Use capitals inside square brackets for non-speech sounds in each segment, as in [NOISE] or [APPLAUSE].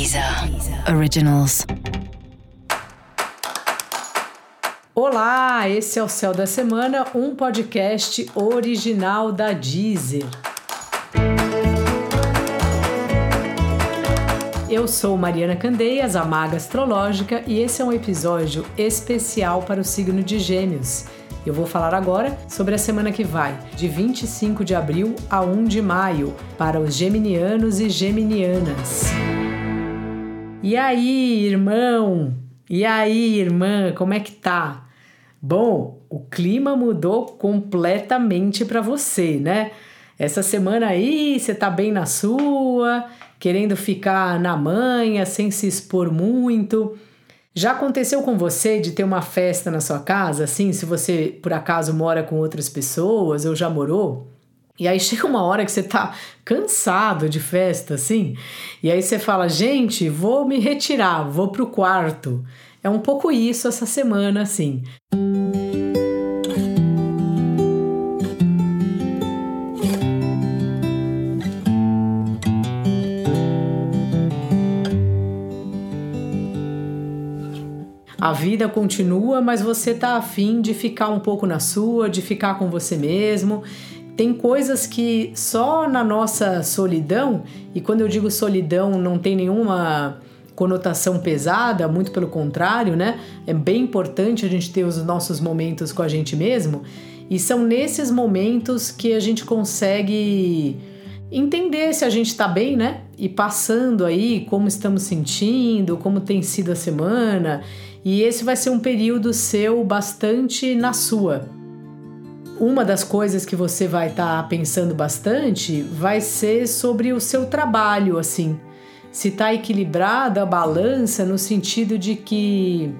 Deezer Originals. Olá, esse é o Céu da Semana, um podcast original da Deezer. Eu sou Mariana Candeias, a Maga Astrológica, e esse é um episódio especial para o signo de Gêmeos. Eu vou falar agora sobre a semana que vai, de 25 de abril a 1 de maio, para os geminianos e geminianas. E aí, irmão? E aí, irmã, como é que tá? Bom, o clima mudou completamente para você, né? Essa semana aí você tá bem na sua, querendo ficar na manha, sem se expor muito. Já aconteceu com você de ter uma festa na sua casa, assim, se você por acaso mora com outras pessoas ou já morou? E aí chega uma hora que você tá cansado de festa, assim, e aí você fala: gente, vou me retirar, vou pro quarto. É um pouco isso essa semana, assim. A vida continua, mas você tá afim de ficar um pouco na sua, de ficar com você mesmo. Tem coisas que só na nossa solidão, e quando eu digo solidão, não tem nenhuma conotação pesada, muito pelo contrário, né? É bem importante a gente ter os nossos momentos com a gente mesmo, e são nesses momentos que a gente consegue entender se a gente está bem, né? E passando aí como estamos sentindo, como tem sido a semana. E esse vai ser um período seu bastante na sua. Uma das coisas que você vai estar tá pensando bastante vai ser sobre o seu trabalho, assim. Se está equilibrada a balança no sentido de que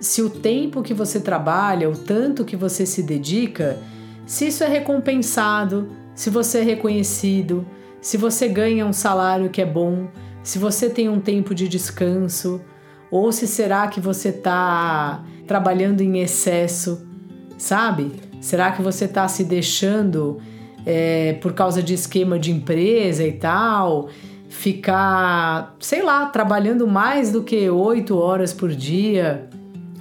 se o tempo que você trabalha, o tanto que você se dedica, se isso é recompensado, se você é reconhecido, se você ganha um salário que é bom, se você tem um tempo de descanso, ou se será que você está trabalhando em excesso, sabe? Será que você está se deixando é, por causa de esquema de empresa e tal? Ficar, sei lá, trabalhando mais do que oito horas por dia,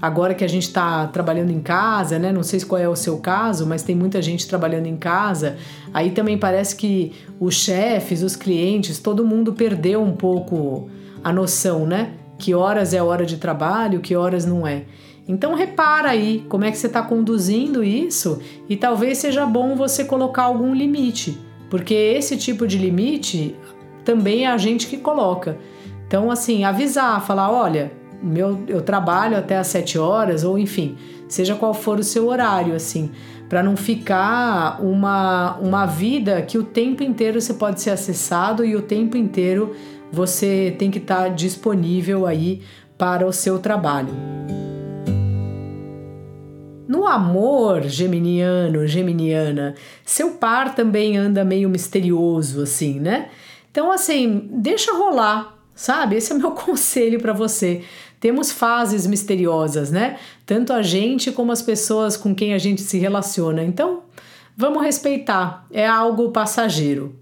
Agora que a gente está trabalhando em casa, né? Não sei qual é o seu caso, mas tem muita gente trabalhando em casa. Aí também parece que os chefes, os clientes, todo mundo perdeu um pouco a noção, né? Que horas é hora de trabalho, que horas não é. Então repara aí como é que você está conduzindo isso e talvez seja bom você colocar algum limite, porque esse tipo de limite também é a gente que coloca. Então assim, avisar, falar, olha, meu, eu trabalho até às 7 horas, ou enfim, seja qual for o seu horário, assim, para não ficar uma, uma vida que o tempo inteiro você pode ser acessado e o tempo inteiro você tem que estar tá disponível aí para o seu trabalho. No amor geminiano, geminiana, seu par também anda meio misterioso, assim, né? Então, assim, deixa rolar, sabe? Esse é o meu [LAUGHS] conselho para você. Temos fases misteriosas, né? Tanto a gente como as pessoas com quem a gente se relaciona. Então, vamos respeitar, é algo passageiro.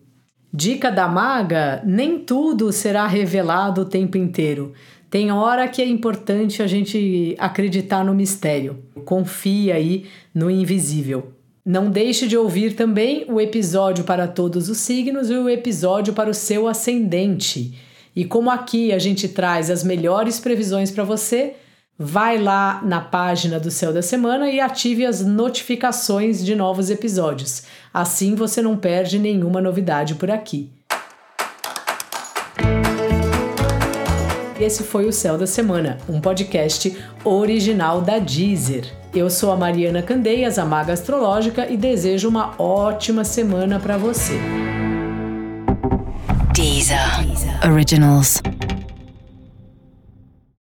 Dica da maga: nem tudo será revelado o tempo inteiro. Tem hora que é importante a gente acreditar no mistério. Confia aí no invisível. Não deixe de ouvir também o episódio para todos os signos e o episódio para o seu ascendente. E como aqui a gente traz as melhores previsões para você, vai lá na página do Céu da Semana e ative as notificações de novos episódios. Assim você não perde nenhuma novidade por aqui. Esse foi o Céu da Semana, um podcast original da Deezer. Eu sou a Mariana Candeias, a Maga Astrológica, e desejo uma ótima semana para você. Deezer. Originals.